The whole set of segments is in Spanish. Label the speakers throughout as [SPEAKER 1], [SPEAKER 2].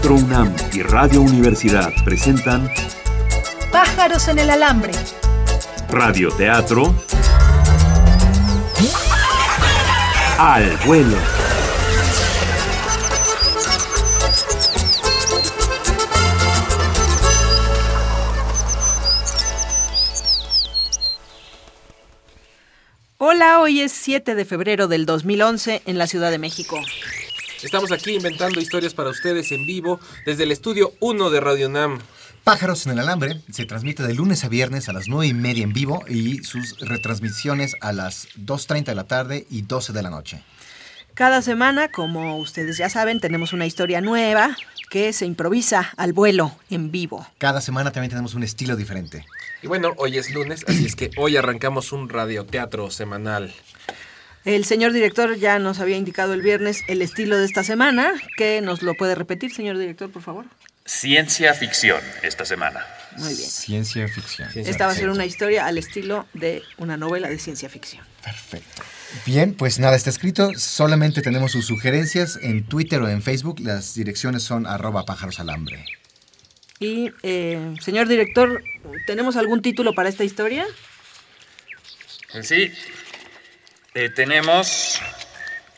[SPEAKER 1] Teatro UNAM y Radio Universidad presentan
[SPEAKER 2] Pájaros en el alambre.
[SPEAKER 1] Radio Teatro Al vuelo.
[SPEAKER 2] Hola, hoy es 7 de febrero del 2011 en la Ciudad de México.
[SPEAKER 3] Estamos aquí inventando historias para ustedes en vivo desde el estudio 1 de Radio Nam.
[SPEAKER 4] Pájaros en el Alambre se transmite de lunes a viernes a las 9 y media en vivo y sus retransmisiones a las 2.30 de la tarde y 12 de la noche.
[SPEAKER 2] Cada semana, como ustedes ya saben, tenemos una historia nueva que se improvisa al vuelo en vivo.
[SPEAKER 4] Cada semana también tenemos un estilo diferente.
[SPEAKER 3] Y bueno, hoy es lunes, así es que hoy arrancamos un radioteatro semanal.
[SPEAKER 2] El señor director ya nos había indicado el viernes el estilo de esta semana, que nos lo puede repetir, señor director, por favor.
[SPEAKER 5] Ciencia ficción esta semana.
[SPEAKER 2] Muy bien.
[SPEAKER 4] Ciencia ficción.
[SPEAKER 3] Ciencia
[SPEAKER 2] Esta va a ser una historia al estilo de una novela de ciencia ficción.
[SPEAKER 4] Perfecto. Bien, pues nada, está escrito. Solamente tenemos sus sugerencias en Twitter o en Facebook. Las direcciones son arroba pájaros alambre.
[SPEAKER 2] Y, eh, señor director, ¿tenemos algún título para esta historia?
[SPEAKER 5] Pues sí, eh, tenemos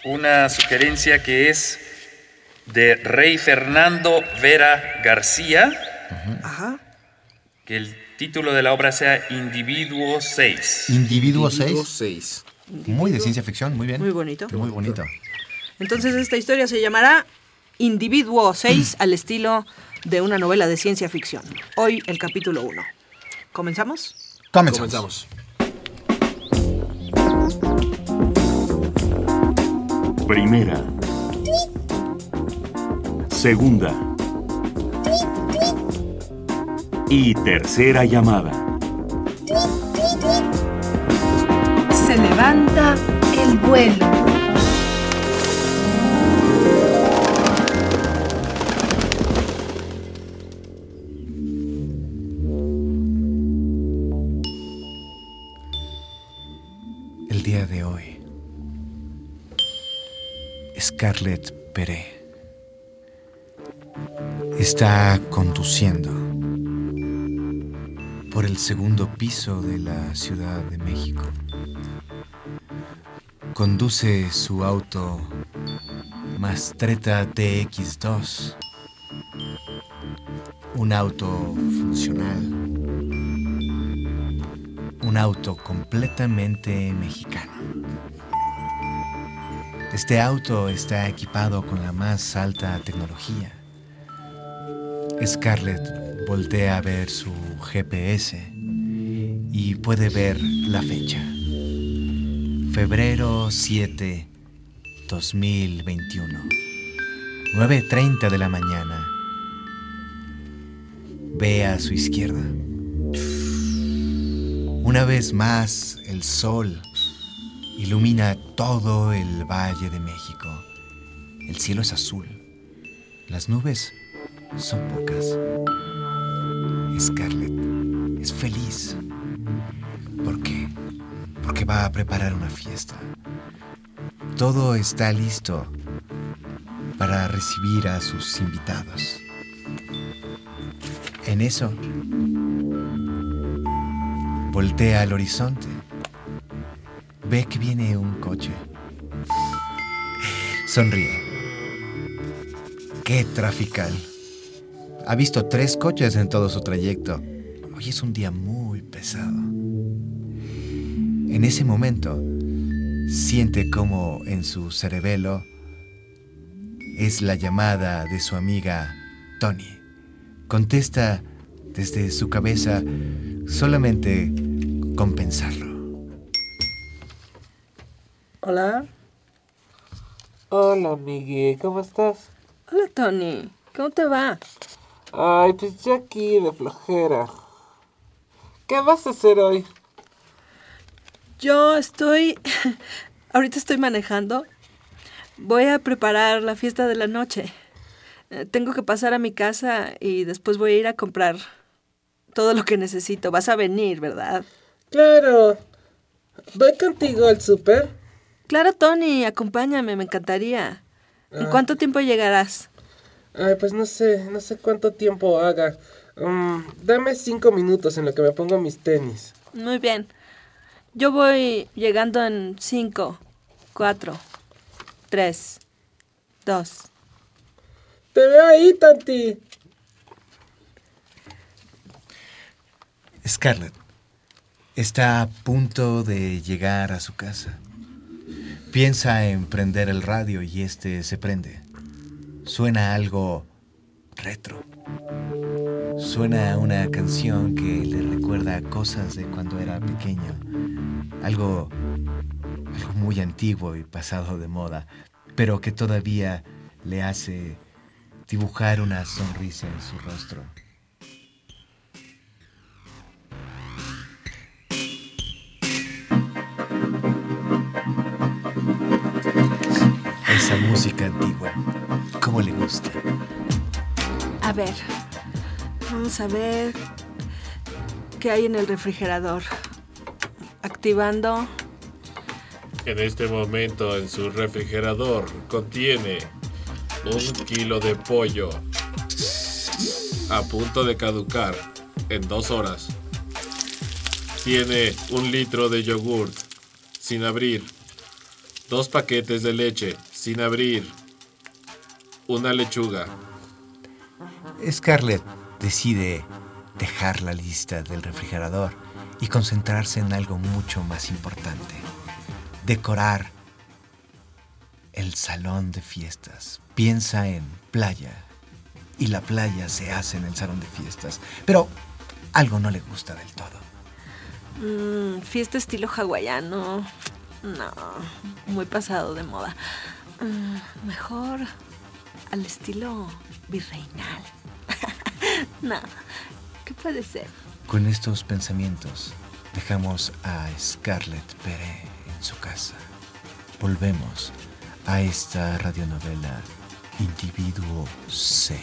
[SPEAKER 5] una sugerencia que es de Rey Fernando Vera García,
[SPEAKER 2] Ajá.
[SPEAKER 5] que el título de la obra sea Individuo 6.
[SPEAKER 4] Individuo
[SPEAKER 3] Individuo
[SPEAKER 4] 6.
[SPEAKER 3] 6.
[SPEAKER 4] Muy de ciencia ficción, muy bien.
[SPEAKER 2] Muy bonito.
[SPEAKER 4] Muy bonito.
[SPEAKER 2] Entonces esta historia se llamará Individuo 6 al estilo de una novela de ciencia ficción. Hoy el capítulo 1. ¿Comenzamos?
[SPEAKER 4] Comenzamos.
[SPEAKER 3] Comenzamos.
[SPEAKER 1] Primera. Segunda. Y tercera llamada.
[SPEAKER 6] Se levanta el vuelo.
[SPEAKER 4] Scarlett Peré está conduciendo por el segundo piso de la Ciudad de México. Conduce su auto Mastretta TX2, un auto funcional, un auto completamente mexicano. Este auto está equipado con la más alta tecnología. Scarlett voltea a ver su GPS y puede ver la fecha. Febrero 7, 2021. 9.30 de la mañana. Ve a su izquierda. Una vez más, el sol ilumina todo el Valle de México. El cielo es azul. Las nubes son pocas. Scarlett es feliz. ¿Por qué? Porque va a preparar una fiesta. Todo está listo para recibir a sus invitados. En eso, voltea al horizonte. Ve que viene un coche. Sonríe. ¡Qué trafical! Ha visto tres coches en todo su trayecto. Hoy es un día muy pesado. En ese momento, siente como en su cerebelo es la llamada de su amiga Tony. Contesta desde su cabeza solamente con pensarlo.
[SPEAKER 2] Hola.
[SPEAKER 3] Hola, Miguel, ¿cómo estás?
[SPEAKER 2] Hola, Tony. ¿Cómo te va?
[SPEAKER 3] Ay, pues ya aquí de flojera. ¿Qué vas a hacer hoy?
[SPEAKER 2] Yo estoy... Ahorita estoy manejando. Voy a preparar la fiesta de la noche. Eh, Tengo que pasar a mi casa y después voy a ir a comprar todo lo que necesito. Vas a venir, ¿verdad?
[SPEAKER 3] Claro. ¿Voy contigo al súper?
[SPEAKER 2] Claro, Tony, acompáñame, me encantaría. ¿En
[SPEAKER 3] Ah.
[SPEAKER 2] cuánto tiempo llegarás?
[SPEAKER 7] Ay, pues no sé, no sé cuánto tiempo haga. Mm, dame cinco minutos en lo que me pongo mis tenis.
[SPEAKER 2] Muy bien. Yo voy llegando en cinco, cuatro, tres, dos.
[SPEAKER 7] Te veo ahí, Tanti.
[SPEAKER 4] Scarlett está a punto de llegar a su casa. Piensa en prender el radio y este se prende. Suena algo retro. Suena una canción que le recuerda cosas de cuando era pequeño. Algo, algo muy antiguo y pasado de moda, pero que todavía le hace dibujar una sonrisa en su rostro. Esa música antigua, ¿cómo le gusta?
[SPEAKER 2] A ver, vamos a ver qué hay en el refrigerador. Activando.
[SPEAKER 3] En este momento en su refrigerador contiene un kilo de pollo a punto de caducar en dos horas. Tiene un litro de yogurt sin abrir, dos paquetes de leche sin abrir, una lechuga.
[SPEAKER 4] Scarlett decide dejar la lista del refrigerador y concentrarse en algo mucho más importante. Decorar el salón de fiestas. Piensa en playa y la playa se hace en el salón de fiestas. Pero algo no le gusta del todo.
[SPEAKER 2] Mm, fiesta estilo hawaiano. No, muy pasado de moda. Mm, mejor al estilo virreinal. no, ¿qué puede ser?
[SPEAKER 4] Con estos pensamientos dejamos a Scarlett Pérez en su casa. Volvemos a esta radionovela Individuo 6.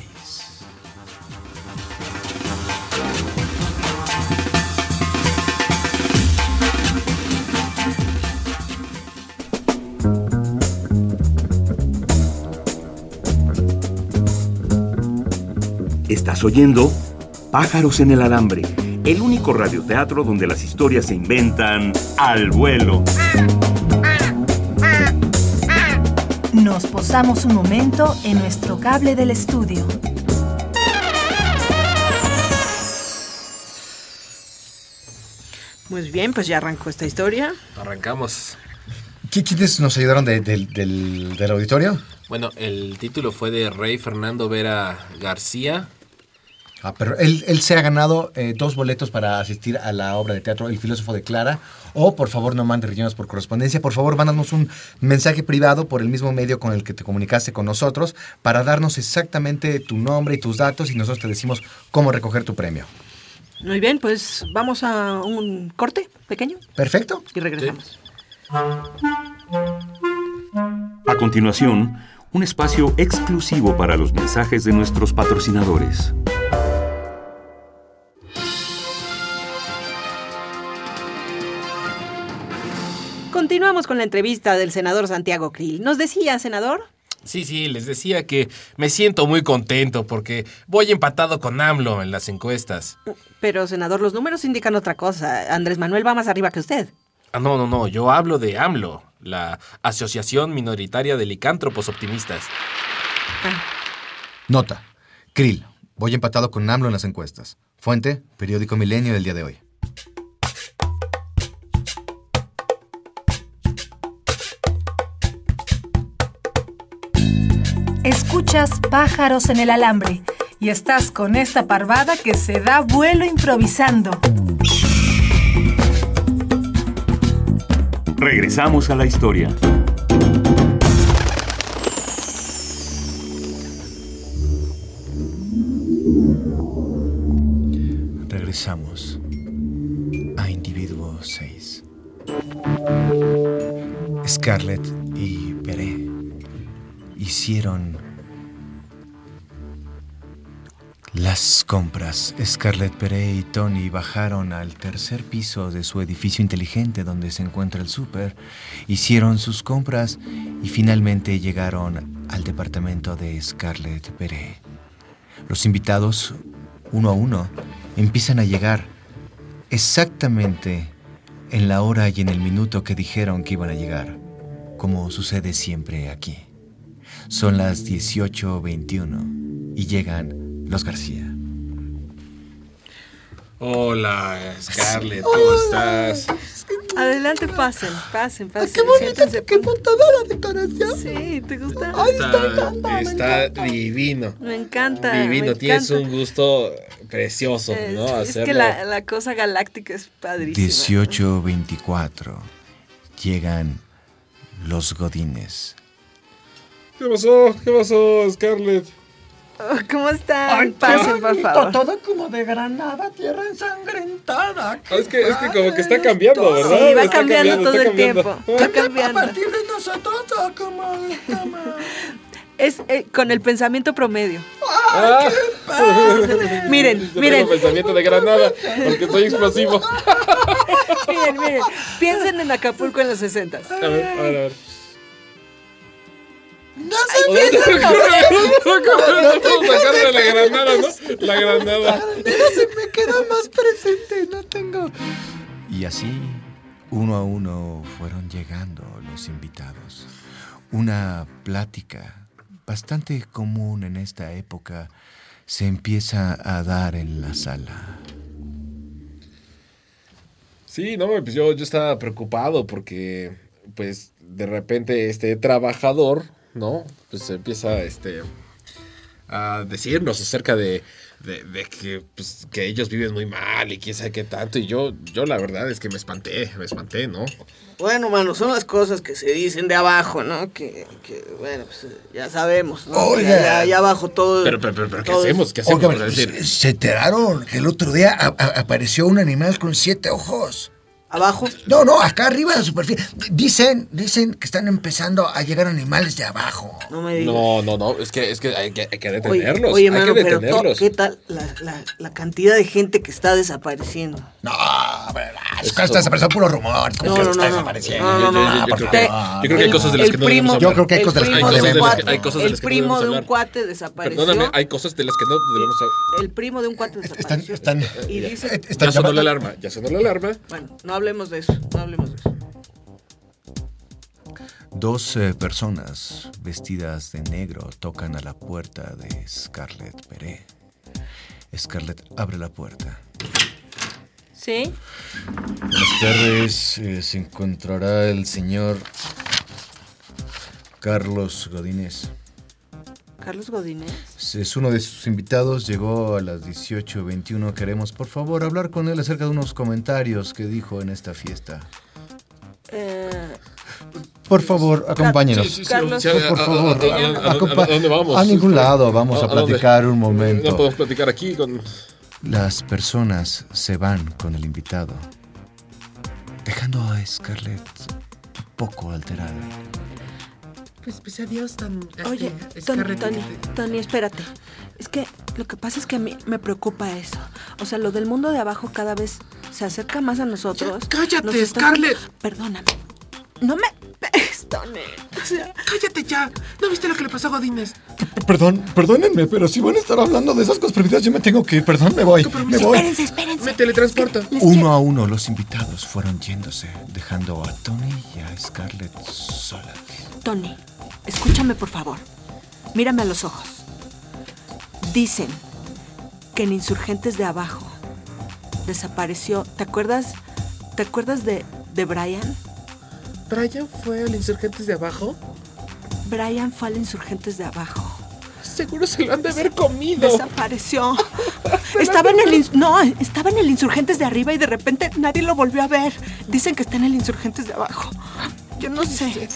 [SPEAKER 1] Estás oyendo Pájaros en el Alambre, el único radioteatro donde las historias se inventan al vuelo.
[SPEAKER 6] Nos posamos un momento en nuestro cable del estudio.
[SPEAKER 2] Muy bien, pues ya arrancó esta historia.
[SPEAKER 8] Arrancamos.
[SPEAKER 4] ¿Qui- ¿Quiénes nos ayudaron de- del- del, del auditorio?
[SPEAKER 8] Bueno, el título fue de Rey Fernando Vera García.
[SPEAKER 4] Ah, pero él, él se ha ganado eh, dos boletos para asistir a la obra de teatro El filósofo de Clara. O por favor no mande rellenos por correspondencia. Por favor, mándanos un mensaje privado por el mismo medio con el que te comunicaste con nosotros para darnos exactamente tu nombre y tus datos y nosotros te decimos cómo recoger tu premio.
[SPEAKER 2] Muy bien, pues vamos a un corte pequeño
[SPEAKER 4] ¿Perfecto?
[SPEAKER 2] y regresamos.
[SPEAKER 1] A continuación, un espacio exclusivo para los mensajes de nuestros patrocinadores.
[SPEAKER 2] Continuamos con la entrevista del senador Santiago Krill. ¿Nos decía, senador?
[SPEAKER 8] Sí, sí, les decía que me siento muy contento porque voy empatado con AMLO en las encuestas.
[SPEAKER 2] Pero, senador, los números indican otra cosa. Andrés Manuel va más arriba que usted.
[SPEAKER 8] Ah, no, no, no, yo hablo de AMLO, la Asociación Minoritaria de Licántropos Optimistas.
[SPEAKER 4] Nota. Krill. Voy empatado con AMLO en las encuestas. Fuente, periódico Milenio del día de hoy.
[SPEAKER 6] Escuchas pájaros en el alambre y estás con esta parvada que se da vuelo improvisando.
[SPEAKER 1] Regresamos a la historia.
[SPEAKER 4] Regresamos a Individuo 6. Scarlett y Peré hicieron Las compras. Scarlett Pere y Tony bajaron al tercer piso de su edificio inteligente donde se encuentra el súper, hicieron sus compras y finalmente llegaron al departamento de Scarlett Pere. Los invitados, uno a uno, empiezan a llegar exactamente en la hora y en el minuto que dijeron que iban a llegar, como sucede siempre aquí. Son las 18.21 y llegan los García.
[SPEAKER 3] Hola, Scarlett, ¿cómo estás?
[SPEAKER 2] Adelante, pasen, pasen, pasen.
[SPEAKER 9] ¡Qué bonita, qué montada la decoración!
[SPEAKER 2] Sí, ¿te gusta?
[SPEAKER 9] Ay, está
[SPEAKER 3] Está,
[SPEAKER 9] encanta, me
[SPEAKER 3] está
[SPEAKER 9] encanta.
[SPEAKER 3] divino.
[SPEAKER 2] Me encanta.
[SPEAKER 3] Divino,
[SPEAKER 2] me
[SPEAKER 3] tienes
[SPEAKER 2] encanta.
[SPEAKER 3] un gusto precioso, ¿no?
[SPEAKER 2] es
[SPEAKER 3] Hacerlo.
[SPEAKER 2] que la, la cosa galáctica es padrísima.
[SPEAKER 4] 18.24. Llegan los Godines.
[SPEAKER 3] ¿Qué pasó? ¿Qué pasó, Scarlett?
[SPEAKER 2] Oh, ¿Cómo están? Pasen,
[SPEAKER 9] qué
[SPEAKER 2] por favor.
[SPEAKER 9] Todo como de granada, tierra ensangrentada.
[SPEAKER 3] Ah, es, que, es que como que está cambiando,
[SPEAKER 9] todo.
[SPEAKER 3] ¿verdad?
[SPEAKER 2] Sí, va
[SPEAKER 3] Está
[SPEAKER 2] cambiando todo el
[SPEAKER 3] cambiando.
[SPEAKER 2] tiempo. Va
[SPEAKER 9] A
[SPEAKER 2] cambiando.
[SPEAKER 9] partir de nosotros, como, como.
[SPEAKER 2] Es eh, con el pensamiento promedio.
[SPEAKER 3] Ah,
[SPEAKER 2] Miren,
[SPEAKER 3] yo
[SPEAKER 2] miren,
[SPEAKER 3] tengo pensamiento de granada, porque soy explosivo.
[SPEAKER 2] miren, miren. Piensen en Acapulco en los 60.
[SPEAKER 3] A ver, a ver, a ver.
[SPEAKER 9] No sé,
[SPEAKER 3] Vamos a sacarle la granada, ¿no? La granada.
[SPEAKER 9] se me queda más presente, no tengo.
[SPEAKER 4] Y así, uno a uno, fueron llegando los invitados. Una plática bastante común en esta época se empieza a dar en la sala.
[SPEAKER 3] Sí, no, pues yo, yo estaba preocupado porque, pues, de repente este trabajador, ¿no? Pues empieza, este, a decirnos acerca de, de, de que, pues, que ellos viven muy mal y quién sabe qué tanto. Y yo, yo la verdad es que me espanté, me espanté, ¿no?
[SPEAKER 10] Bueno, mano, son las cosas que se dicen de abajo, ¿no? Que, que bueno, pues ya sabemos, ¿no?
[SPEAKER 9] Oiga.
[SPEAKER 10] Ya, ya, ya abajo todo.
[SPEAKER 3] Pero, pero, pero, pero ¿qué hacemos? ¿Qué hacemos?
[SPEAKER 9] Oiga,
[SPEAKER 3] decir,
[SPEAKER 9] ¿se, se enteraron que el otro día a- a- apareció un animal con siete ojos?
[SPEAKER 10] Abajo.
[SPEAKER 9] No, no, acá arriba de la superficie. Dicen, dicen que están empezando a llegar animales de abajo.
[SPEAKER 10] No me digas.
[SPEAKER 3] no, no, no, es que, es que hay que, hay que
[SPEAKER 10] Oye,
[SPEAKER 3] detenerlos.
[SPEAKER 10] oye,
[SPEAKER 3] hay
[SPEAKER 10] mano,
[SPEAKER 3] que
[SPEAKER 10] pero. ¿qué tal la, la, la cantidad de gente que está desapareciendo?
[SPEAKER 9] No, pero es que está desapareciendo puro rumor. ¿Cómo
[SPEAKER 10] No,
[SPEAKER 9] que
[SPEAKER 10] no,
[SPEAKER 9] está
[SPEAKER 10] no, no.
[SPEAKER 9] desapareciendo?
[SPEAKER 10] No, no, no,
[SPEAKER 9] Ah,
[SPEAKER 3] yo, creo que, yo creo que hay cosas de las
[SPEAKER 2] el
[SPEAKER 3] que no
[SPEAKER 2] primo-
[SPEAKER 3] debemos
[SPEAKER 9] Yo
[SPEAKER 3] hablar.
[SPEAKER 9] creo que hay
[SPEAKER 2] el
[SPEAKER 9] cosas de las que
[SPEAKER 2] primo
[SPEAKER 9] no
[SPEAKER 2] de un
[SPEAKER 9] debemos.
[SPEAKER 2] cuate-
[SPEAKER 3] Hay cosas de
[SPEAKER 2] el
[SPEAKER 3] las que no
[SPEAKER 2] primo de un
[SPEAKER 3] hablar.
[SPEAKER 2] cuate desapareció.
[SPEAKER 3] Perdóname, hay cosas de las que no debemos hablar.
[SPEAKER 2] El primo de un cuate
[SPEAKER 9] Están,
[SPEAKER 2] desapareció.
[SPEAKER 9] están,
[SPEAKER 2] y dice,
[SPEAKER 9] eh, están
[SPEAKER 3] Ya sonó la alarma, ya sonó la alarma.
[SPEAKER 2] bueno, no hablemos de eso, no hablemos de eso.
[SPEAKER 4] Dos eh, personas vestidas de negro tocan a la puerta de Scarlett Pérez. Scarlett abre la puerta.
[SPEAKER 2] ¿Sí?
[SPEAKER 4] Buenas tardes, eh, se encontrará el señor Carlos Godínez.
[SPEAKER 2] Carlos Godínez.
[SPEAKER 4] Es uno de sus invitados, llegó a las 18.21. Queremos, por favor, hablar con él acerca de unos comentarios que dijo en esta fiesta.
[SPEAKER 2] Eh,
[SPEAKER 4] Por favor, acompáñenos.
[SPEAKER 3] Sí, sí, sí,
[SPEAKER 2] Carlos.
[SPEAKER 3] sí,
[SPEAKER 4] Por favor,
[SPEAKER 3] a- a- a- a-
[SPEAKER 4] acompa-
[SPEAKER 3] ¿a dónde vamos?
[SPEAKER 4] A ningún lado, vamos a
[SPEAKER 3] ¿A dónde?
[SPEAKER 4] platicar un
[SPEAKER 3] No
[SPEAKER 4] momento.
[SPEAKER 3] podemos platicar aquí con...
[SPEAKER 4] Las personas se van con el invitado, dejando a Scarlett un poco alterada.
[SPEAKER 7] Pues, pues adiós, tan.
[SPEAKER 2] Oye, Tony, Tony, Tony, espérate. Es que lo que pasa es que a mí me preocupa eso. O sea, lo del mundo de abajo cada vez se acerca más a nosotros.
[SPEAKER 7] Ya, cállate,
[SPEAKER 2] Nos está-
[SPEAKER 7] Scarlett.
[SPEAKER 2] Perdóname. No me pegues, Tony. O sea,
[SPEAKER 7] Cállate ya. ¿No viste lo que le pasó a Godínez?
[SPEAKER 9] Perdón, perdónenme, pero si van a estar hablando de esas conspiraciones, yo me tengo que ir. Perdón, me voy. Me voy.
[SPEAKER 2] espérense, espérense.
[SPEAKER 7] Me teletransporta.
[SPEAKER 4] Uno a uno los invitados fueron yéndose, dejando a Tony y a Scarlett solas.
[SPEAKER 2] Tony, escúchame por favor. Mírame a los ojos. Dicen que en Insurgentes de Abajo desapareció. ¿Te acuerdas? ¿Te acuerdas de, de Brian?
[SPEAKER 7] ¿Brian fue al Insurgentes de abajo?
[SPEAKER 2] Brian fue al Insurgentes de Abajo.
[SPEAKER 7] Seguro se lo han de haber comido.
[SPEAKER 2] Desapareció. Estaba en el no, estaba en el Insurgentes de arriba y de repente nadie lo volvió a ver. Dicen que está en el Insurgentes de abajo. Yo no sé.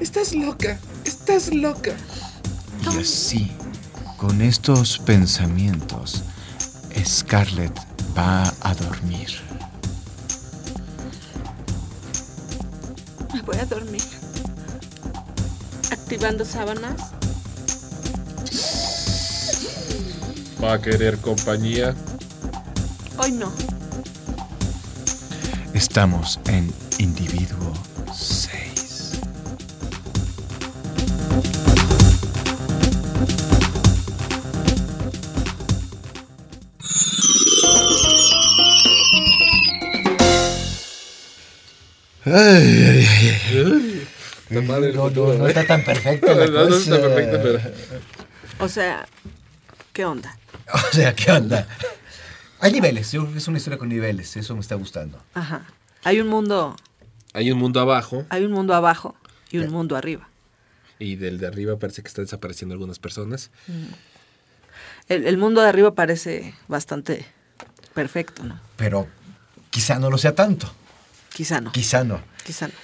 [SPEAKER 7] Estás loca. Estás loca.
[SPEAKER 4] Y así, con estos pensamientos, Scarlett va a dormir.
[SPEAKER 2] Me voy a dormir. Activando sábanas.
[SPEAKER 3] ¿Va a querer compañía?
[SPEAKER 2] Hoy no.
[SPEAKER 4] Estamos en Individuo 6. Ay, ay, ay.
[SPEAKER 3] Está padre el
[SPEAKER 9] No, no,
[SPEAKER 3] futuro,
[SPEAKER 9] no está tan perfecta la
[SPEAKER 3] No, no está perfecto, pero...
[SPEAKER 10] O sea, ¿qué onda?
[SPEAKER 9] O sea, ¿qué onda? Hay niveles, yo creo que es una historia con niveles, eso me está gustando.
[SPEAKER 2] Ajá. Hay un mundo,
[SPEAKER 3] Hay un mundo abajo
[SPEAKER 2] hay un mundo abajo y un mundo arriba.
[SPEAKER 3] y del de arriba parece que están desapareciendo algunas personas.
[SPEAKER 2] El, el mundo de arriba parece bastante perfecto, ¿no?
[SPEAKER 9] Pero quizá no lo sea tanto,
[SPEAKER 2] Quizá no.
[SPEAKER 9] quizá no.
[SPEAKER 2] Quizá no.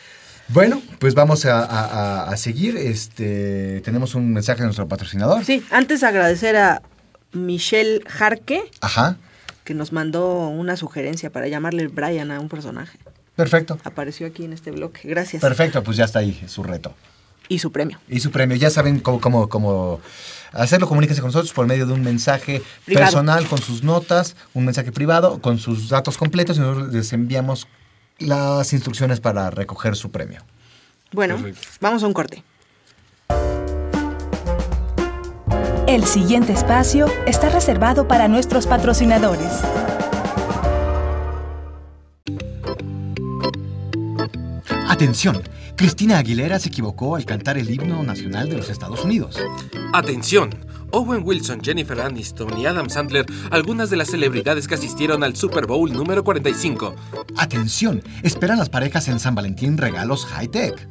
[SPEAKER 9] Bueno, pues vamos a, a- seguir. Este, tenemos un mensaje de nuestro patrocinador.
[SPEAKER 2] Sí, antes agradecer a Michelle Jarque,
[SPEAKER 9] Ajá,
[SPEAKER 2] que nos mandó una sugerencia para llamarle Brian a un personaje.
[SPEAKER 9] perfecto.
[SPEAKER 2] Apareció aquí en este bloque. Gracias.
[SPEAKER 9] Perfecto, pues ya está ahí su reto.
[SPEAKER 2] Y su premio.
[SPEAKER 9] Y su premio. Ya saben cómo, cómo, cómo hacerlo. Comuníquense con nosotros por medio de un mensaje
[SPEAKER 2] Privado.
[SPEAKER 9] personal con sus notas, un mensaje privado con sus datos completos y nosotros les enviamos las instrucciones para recoger su premio.
[SPEAKER 2] Bueno,
[SPEAKER 3] Perfecto.
[SPEAKER 2] vamos a un corte.
[SPEAKER 6] El siguiente espacio está reservado para nuestros patrocinadores.
[SPEAKER 4] Atención, Cristina Aguilera se equivocó al cantar el himno nacional de los Estados Unidos.
[SPEAKER 8] Atención. Owen Wilson, Jennifer Aniston y Adam Sandler, algunas de las celebridades que asistieron al Super Bowl número 45.
[SPEAKER 4] Atención, esperan las parejas en San Valentín regalos high-tech.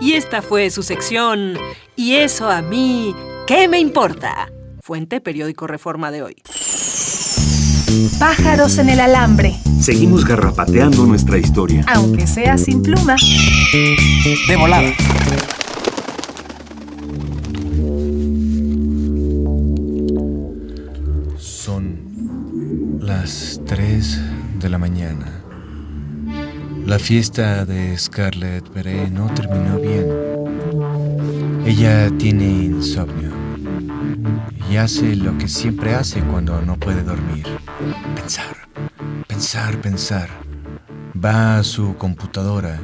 [SPEAKER 2] Y esta fue su sección. Y eso a mí, ¿qué me importa? Fuente Periódico Reforma de hoy.
[SPEAKER 6] Pájaros en el alambre,
[SPEAKER 1] Seguimos garrapateando nuestra historia.
[SPEAKER 6] aunque sea sin pluma.
[SPEAKER 4] De volada. La fiesta de Scarlett Beret no terminó bien. Ella tiene insomnio y hace lo que siempre hace cuando no puede dormir. Pensar, pensar, pensar. Va a su computadora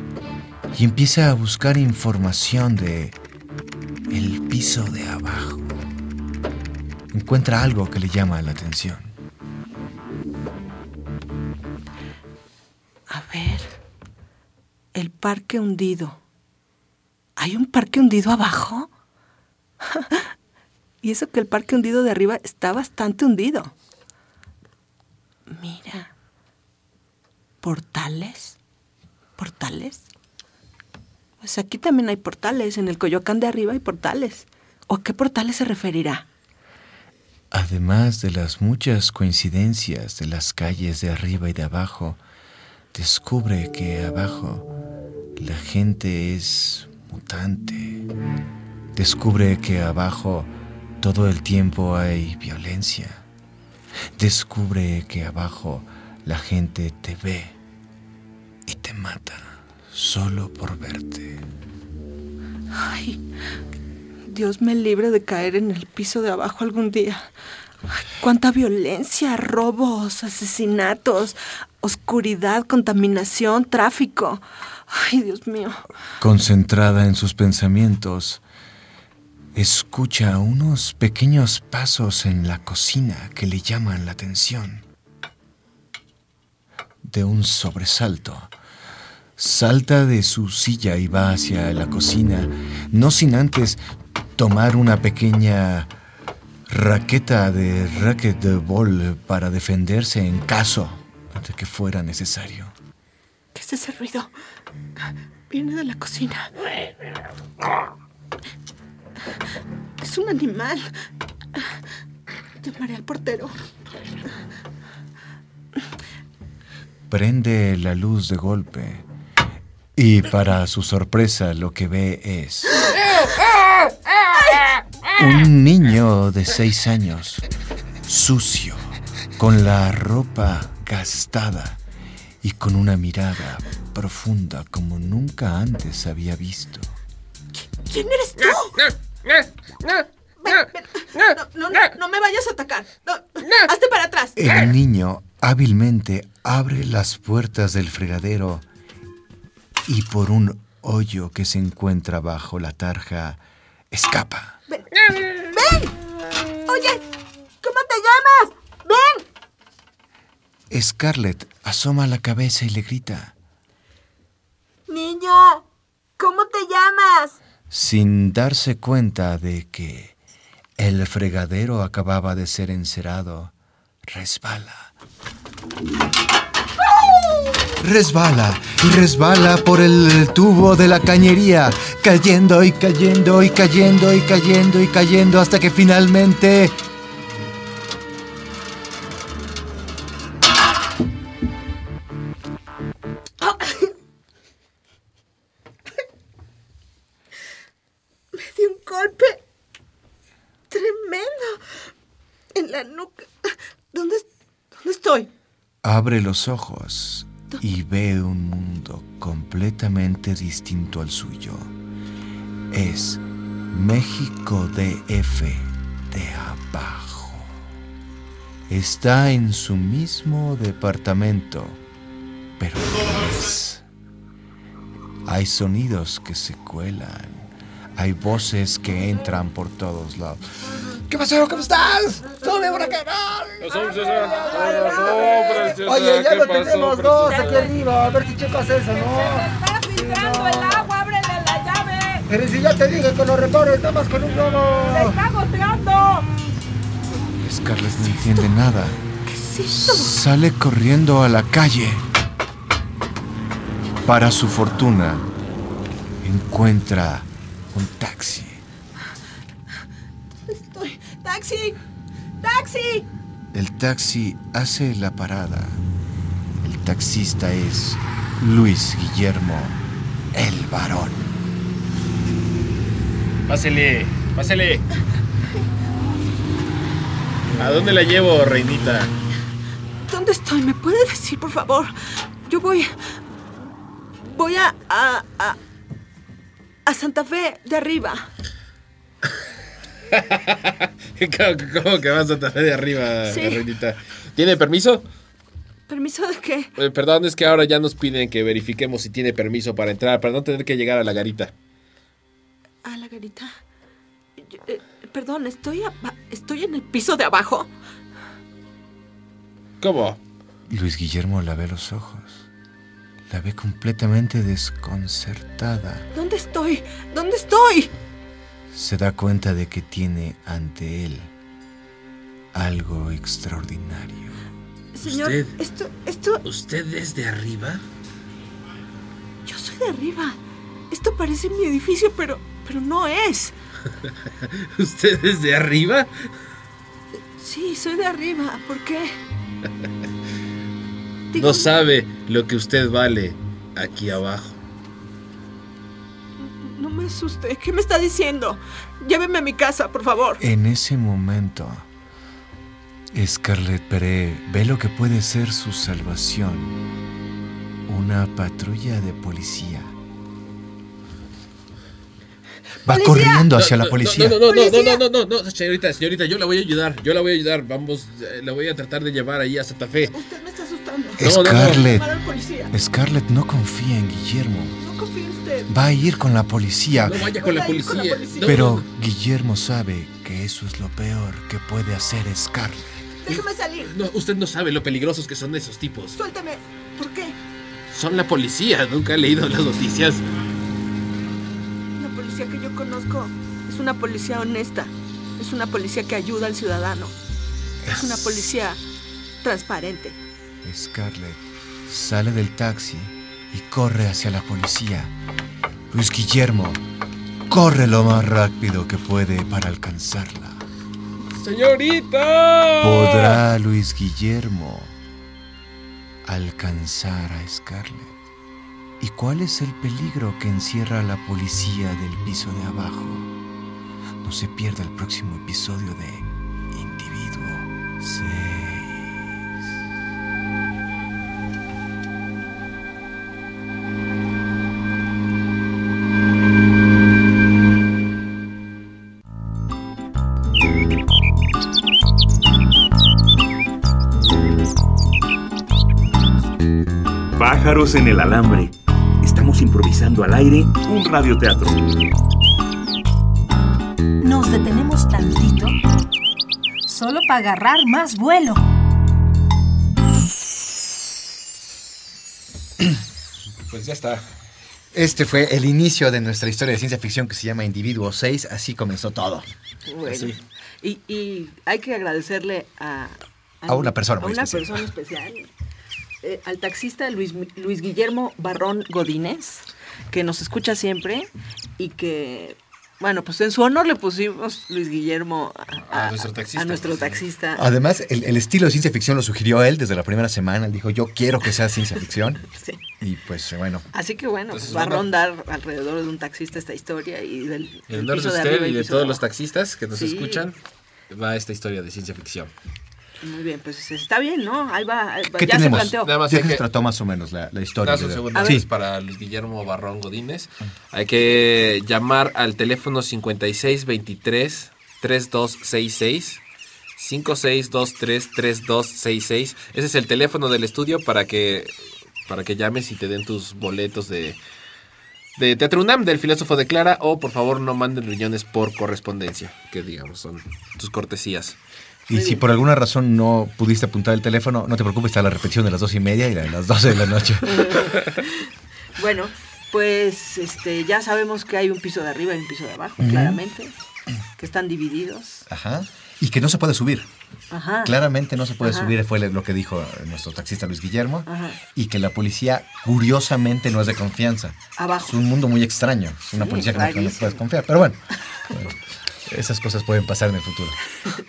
[SPEAKER 4] y empieza a buscar información de el piso de abajo. Encuentra algo que le llama la atención.
[SPEAKER 2] Parque hundido. ¿Hay un parque hundido abajo? y eso que el parque hundido de arriba está bastante hundido. Mira. ¿Portales? ¿Portales? Pues aquí también hay portales. En el Coyoacán de arriba hay portales. ¿O a qué portales se referirá?
[SPEAKER 4] Además de las muchas coincidencias de las calles de arriba y de abajo, descubre que abajo la gente es mutante. Descubre que abajo todo el tiempo hay violencia. Descubre que abajo la gente te ve y te mata solo por verte.
[SPEAKER 2] Ay, Dios me libre de caer en el piso de abajo algún día. Cuánta violencia, robos, asesinatos, oscuridad, contaminación, tráfico. Ay, Dios mío.
[SPEAKER 4] Concentrada en sus pensamientos, escucha unos pequeños pasos en la cocina que le llaman la atención. De un sobresalto, salta de su silla y va hacia la cocina, no sin antes tomar una pequeña raqueta de racquetball para defenderse en caso de que fuera necesario.
[SPEAKER 2] ¿Qué es ese ruido? Viene de la cocina. Es un animal. Llamaré al portero.
[SPEAKER 4] Prende la luz de golpe y para su sorpresa lo que ve es un niño de seis años, sucio, con la ropa gastada y con una mirada profunda como nunca antes había visto.
[SPEAKER 2] ¿Quién eres tú? No, no, no, no me vayas a atacar. No, hazte para atrás.
[SPEAKER 4] El niño hábilmente abre las puertas del fregadero y por un hoyo que se encuentra bajo la tarja, escapa.
[SPEAKER 2] Ven. ¡Ven! Oye, ¿cómo te llamas? ¡Ven!
[SPEAKER 4] Scarlett asoma la cabeza y le grita.
[SPEAKER 2] Niño, ¿cómo te llamas?
[SPEAKER 4] sin darse cuenta de que el fregadero acababa de ser encerado, resbala. Resbala resbala por el tubo de la cañería, cayendo y cayendo y cayendo y cayendo y cayendo hasta que finalmente... Abre los ojos y ve un mundo completamente distinto al suyo. Es México DF de abajo. Está en su mismo departamento, pero es. Hay sonidos que se cuelan. Hay voces que entran por todos lados.
[SPEAKER 11] ¿Qué pasó? ¿Cómo estás? ¡Sube por acá!
[SPEAKER 3] Los hombres. Los hombres.
[SPEAKER 11] Oye, ya
[SPEAKER 3] ¿Qué
[SPEAKER 11] lo
[SPEAKER 3] pasó,
[SPEAKER 11] tenemos dos aquí arriba. A ver si checas eso, ¿no?
[SPEAKER 12] ¡Está filtrando el agua! ¡Ábrele la llave!
[SPEAKER 11] Pero si ya te dije que lo repares, nada más con un globo.
[SPEAKER 12] ¡Se está goteando!
[SPEAKER 4] Scarlett no entiende nada.
[SPEAKER 2] ¿Qué es esto?
[SPEAKER 4] Sale corriendo a la calle. Para su fortuna, encuentra un taxi.
[SPEAKER 2] Estoy. ¡Taxi! ¡Taxi!
[SPEAKER 4] El taxi hace la parada. El taxista es Luis Guillermo, el varón.
[SPEAKER 3] Pásele, pásele. ¿A dónde la llevo, reinita?
[SPEAKER 2] ¿Dónde estoy? ¿Me puede decir, por favor? Yo voy. Voy a. a. a, a Santa Fe de arriba.
[SPEAKER 3] ¿Cómo, cómo que vas a Fe de arriba,
[SPEAKER 2] Sí.
[SPEAKER 3] reinita? ¿Tiene permiso?
[SPEAKER 2] ¿Permiso de qué?
[SPEAKER 3] Eh, perdón, es que ahora ya nos piden que verifiquemos si tiene permiso para entrar, para no tener que llegar a la garita.
[SPEAKER 2] A la garita. Yo- eh, perdón, estoy. estoy en el piso de abajo.
[SPEAKER 3] ¿Cómo?
[SPEAKER 4] Luis Guillermo la ve los ojos. La ve completamente desconcertada.
[SPEAKER 2] ¿Dónde estoy? ¿Dónde estoy?
[SPEAKER 4] Se da cuenta de que tiene ante él algo extraordinario.
[SPEAKER 2] Señor,
[SPEAKER 3] ¿Usted?
[SPEAKER 2] esto. esto.
[SPEAKER 3] ¿Usted es de arriba?
[SPEAKER 2] Yo soy de arriba. Esto parece mi edificio, pero. pero no es.
[SPEAKER 3] ¿Usted es de arriba?
[SPEAKER 2] Sí, soy de arriba. ¿Por qué?
[SPEAKER 3] No sabe lo que usted vale aquí abajo.
[SPEAKER 2] ¿Qué me está diciendo? Lléveme a mi casa, por favor.
[SPEAKER 4] En ese momento, Scarlett Pérez ve lo que puede ser su salvación. Una patrulla de policía. Va
[SPEAKER 2] ¡Policía!
[SPEAKER 4] corriendo hacia
[SPEAKER 3] No,
[SPEAKER 4] la policía.
[SPEAKER 3] No, no, no, no,
[SPEAKER 2] ¡Policía!
[SPEAKER 3] no, no, no, no, señorita, señorita, yo la voy a ayudar, yo la voy a ayudar, vamos, eh, la voy a tratar de llevar ahí a Santa Fe.
[SPEAKER 2] Usted me está asustando.
[SPEAKER 3] No, no, no.
[SPEAKER 4] Scarlett. Scarlett no confía en Guillermo. Va a ir con la policía.
[SPEAKER 3] No vaya con la
[SPEAKER 2] Voy a ir con la
[SPEAKER 3] policía.
[SPEAKER 4] Pero Guillermo sabe que eso es lo peor que puede hacer Scarlett.
[SPEAKER 2] Déjeme salir.
[SPEAKER 3] no, usted no sabe lo peligrosos que son esos tipos.
[SPEAKER 2] Suéltame. ¿Por qué?
[SPEAKER 3] Son la policía, nunca he leído las noticias.
[SPEAKER 2] La policía que yo conozco es una policía honesta. Es una policía que ayuda al ciudadano. Es una policía transparente.
[SPEAKER 4] Scarlett sale del taxi y corre hacia la policía. Luis Guillermo corre lo más rápido que puede para alcanzarla.
[SPEAKER 3] ¡Señorita!
[SPEAKER 4] ¿Podrá Luis Guillermo alcanzar a Scarlett? ¿Y cuál es el peligro que encierra la policía del piso de abajo? No se pierda el próximo episodio de Individuo 6.
[SPEAKER 1] En el alambre. Estamos improvisando al aire un radioteatro.
[SPEAKER 6] Nos detenemos tantito solo para agarrar más vuelo.
[SPEAKER 3] Pues ya está.
[SPEAKER 4] Este fue el inicio de nuestra historia de ciencia ficción que se llama Individuo 6. Así comenzó todo.
[SPEAKER 2] Bueno,
[SPEAKER 4] Así.
[SPEAKER 2] y, y hay que agradecerle a...
[SPEAKER 4] A una persona
[SPEAKER 2] a
[SPEAKER 4] muy
[SPEAKER 2] una
[SPEAKER 4] especial.
[SPEAKER 2] persona especial. Eh, al taxista Luis, Luis Guillermo Barrón Godínez, que nos escucha siempre y que, bueno, pues en su honor le pusimos Luis Guillermo a,
[SPEAKER 3] A nuestro taxista.
[SPEAKER 2] a nuestro taxista.
[SPEAKER 4] Además, el, el estilo de ciencia ficción lo sugirió él desde la primera semana. Él dijo, yo quiero que sea ciencia ficción.
[SPEAKER 2] Sí.
[SPEAKER 4] Y pues bueno,
[SPEAKER 2] Así que bueno,
[SPEAKER 3] Entonces,
[SPEAKER 2] va a rondar alrededor de un taxista esta historia y del,
[SPEAKER 3] honor de usted
[SPEAKER 2] arriba
[SPEAKER 3] y de todos los taxistas que nos
[SPEAKER 2] Sí.
[SPEAKER 3] escuchan, va esta historia de ciencia ficción.
[SPEAKER 2] Muy bien, pues está bien, ¿no? Ahí va, ahí va,
[SPEAKER 4] ¿qué
[SPEAKER 2] ya
[SPEAKER 4] tenemos?
[SPEAKER 2] se planteó.
[SPEAKER 3] Nada más
[SPEAKER 4] ¿De
[SPEAKER 3] hay
[SPEAKER 4] qué se
[SPEAKER 3] que-
[SPEAKER 4] trató más o menos la, la historia? De-
[SPEAKER 3] segundo
[SPEAKER 4] Sí,
[SPEAKER 3] para Luis Guillermo Barrón Godínez. Hay que llamar al teléfono 5623 3266 5623 3266. Ese es el teléfono del estudio para que para que llames y te den tus boletos de de Teatro UNAM del filósofo de Clara o por favor no manden riñones por correspondencia, que digamos son tus cortesías.
[SPEAKER 4] Y si por alguna razón no pudiste apuntar el teléfono, no te preocupes, está la repetición de las dos y media y la de las doce de la noche.
[SPEAKER 2] Bueno, pues este ya sabemos que hay un piso de arriba y un piso de abajo, claramente, que están divididos.
[SPEAKER 4] Ajá. Y que no se puede subir.
[SPEAKER 2] Ajá.
[SPEAKER 4] Claramente no se puede
[SPEAKER 2] Ajá.
[SPEAKER 4] subir, fue lo que dijo nuestro taxista Luis Guillermo.
[SPEAKER 2] Ajá.
[SPEAKER 4] Y que la policía, curiosamente, no es de confianza.
[SPEAKER 2] Abajo.
[SPEAKER 4] Es un mundo muy extraño. Es una
[SPEAKER 2] Sí,
[SPEAKER 4] policía que no- que no
[SPEAKER 2] rarísimo.
[SPEAKER 4] puedes confiar. Pero bueno, bueno, esas cosas pueden pasar en el futuro.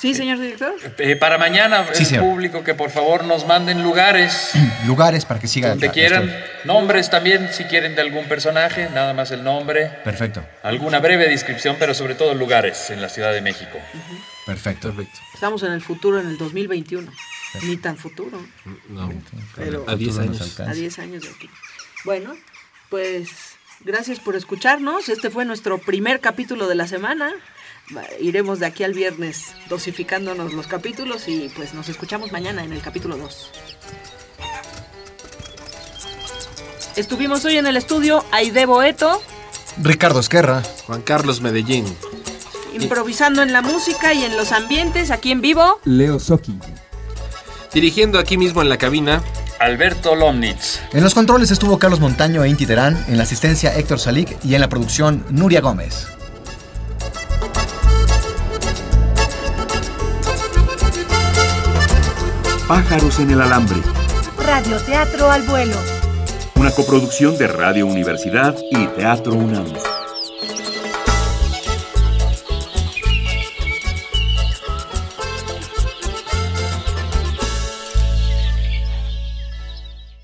[SPEAKER 2] Sí, señor director.
[SPEAKER 5] Eh, para mañana,
[SPEAKER 4] Sí,
[SPEAKER 5] el
[SPEAKER 4] señor.
[SPEAKER 5] público que por favor nos manden lugares
[SPEAKER 4] Lugares para que siga.
[SPEAKER 5] donde
[SPEAKER 4] la-
[SPEAKER 5] quieran, nombres también si quieren de algún personaje, nada más el nombre,
[SPEAKER 4] Perfecto,
[SPEAKER 5] alguna breve descripción, pero sobre todo lugares en la Ciudad de México.
[SPEAKER 4] perfecto.
[SPEAKER 2] Estamos en el futuro, en el 2021. Ni tan futuro.
[SPEAKER 3] No,
[SPEAKER 2] Pero
[SPEAKER 3] a 10
[SPEAKER 4] futuro nos
[SPEAKER 3] años.
[SPEAKER 2] a 10 años de aquí. Bueno, pues gracias por escucharnos. Este fue nuestro primer capítulo de la semana. Iremos de aquí al viernes dosificándonos los capítulos y pues nos escuchamos mañana en el capítulo 2. Estuvimos hoy en el estudio Aide Boeto,
[SPEAKER 4] Ricardo Esquerra.
[SPEAKER 3] Juan Carlos Medellín.
[SPEAKER 2] improvisando en la música y en los ambientes aquí en vivo.
[SPEAKER 13] Leo Soki.
[SPEAKER 3] Dirigiendo aquí mismo en la cabina.
[SPEAKER 5] Alberto Lomnitz.
[SPEAKER 4] En los controles estuvo Carlos Montaño e Inti Terán, en la asistencia Héctor Salik y en la producción Nuria Gómez.
[SPEAKER 1] Pájaros en el alambre.
[SPEAKER 6] Radioteatro al vuelo.
[SPEAKER 1] Una coproducción de Radio Universidad y Teatro UNAM.